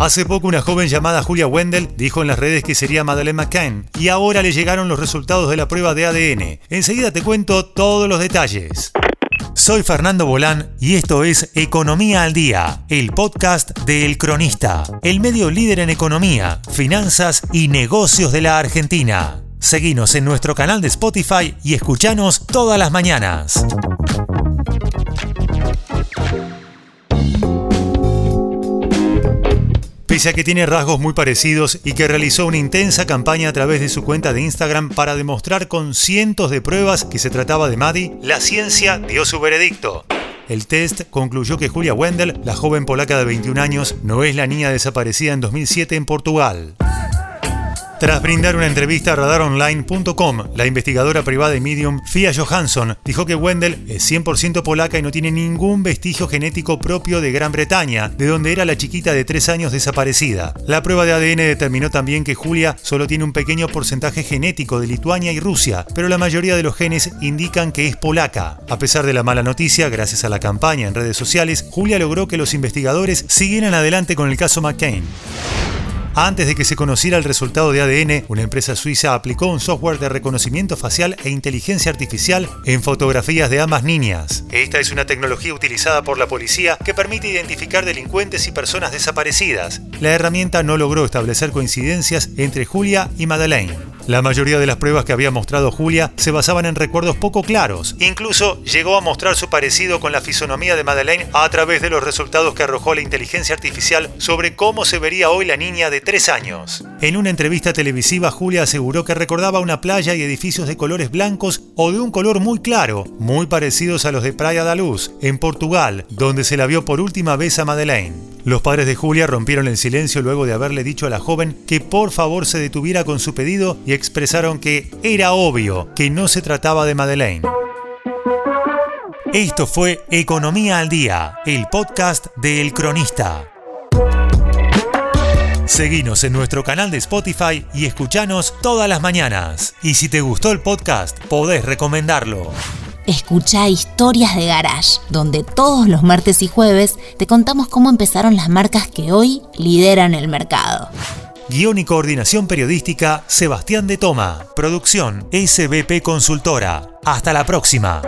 Hace poco una joven llamada Julia Wendell dijo en las redes que sería Madeleine McCann y ahora le llegaron los resultados de la prueba de ADN. Enseguida te cuento todos los detalles. Soy Fernando Bolán y esto es Economía al Día, el podcast de El Cronista, el medio líder en economía, finanzas y negocios de la Argentina. Seguinos en nuestro canal de Spotify y escuchanos todas las mañanas. Pese a que tiene rasgos muy parecidos y que realizó una intensa campaña a través de su cuenta de Instagram para demostrar con cientos de pruebas que se trataba de Maddie, la ciencia dio su veredicto. El test concluyó que Julia Wendell, la joven polaca de 21 años, no es la niña desaparecida en 2007 en Portugal. Tras brindar una entrevista a radaronline.com, la investigadora privada de Medium, Fia Johansson, dijo que Wendell es 100% polaca y no tiene ningún vestigio genético propio de Gran Bretaña, de donde era la chiquita de 3 años desaparecida. La prueba de ADN determinó también que Julia solo tiene un pequeño porcentaje genético de Lituania y Rusia, pero la mayoría de los genes indican que es polaca. A pesar de la mala noticia, gracias a la campaña en redes sociales, Julia logró que los investigadores siguieran adelante con el caso McCain. Antes de que se conociera el resultado de ADN, una empresa suiza aplicó un software de reconocimiento facial e inteligencia artificial en fotografías de ambas niñas. Esta es una tecnología utilizada por la policía que permite identificar delincuentes y personas desaparecidas. La herramienta no logró establecer coincidencias entre Julia y Madeleine. La mayoría de las pruebas que había mostrado Julia se basaban en recuerdos poco claros. Incluso llegó a mostrar su parecido con la fisonomía de Madeleine a través de los resultados que arrojó la inteligencia artificial sobre cómo se vería hoy la niña de 3 años. En una entrevista televisiva, Julia aseguró que recordaba una playa y edificios de colores blancos o de un color muy claro, muy parecidos a los de Praia da Luz, en Portugal, donde se la vio por última vez a Madeleine. Los padres de Julia rompieron el silencio luego de haberle dicho a la joven que por favor se detuviera con su pedido y expresaron que era obvio que no se trataba de Madeleine. Esto fue Economía al Día, el podcast de El Cronista. Seguinos en nuestro canal de Spotify y escuchanos todas las mañanas. Y si te gustó el podcast, podés recomendarlo. Escucha Historias de Garage, donde todos los martes y jueves te contamos cómo empezaron las marcas que hoy lideran el mercado. Guión y coordinación periodística, Sebastián de Toma. Producción, SBP Consultora. Hasta la próxima.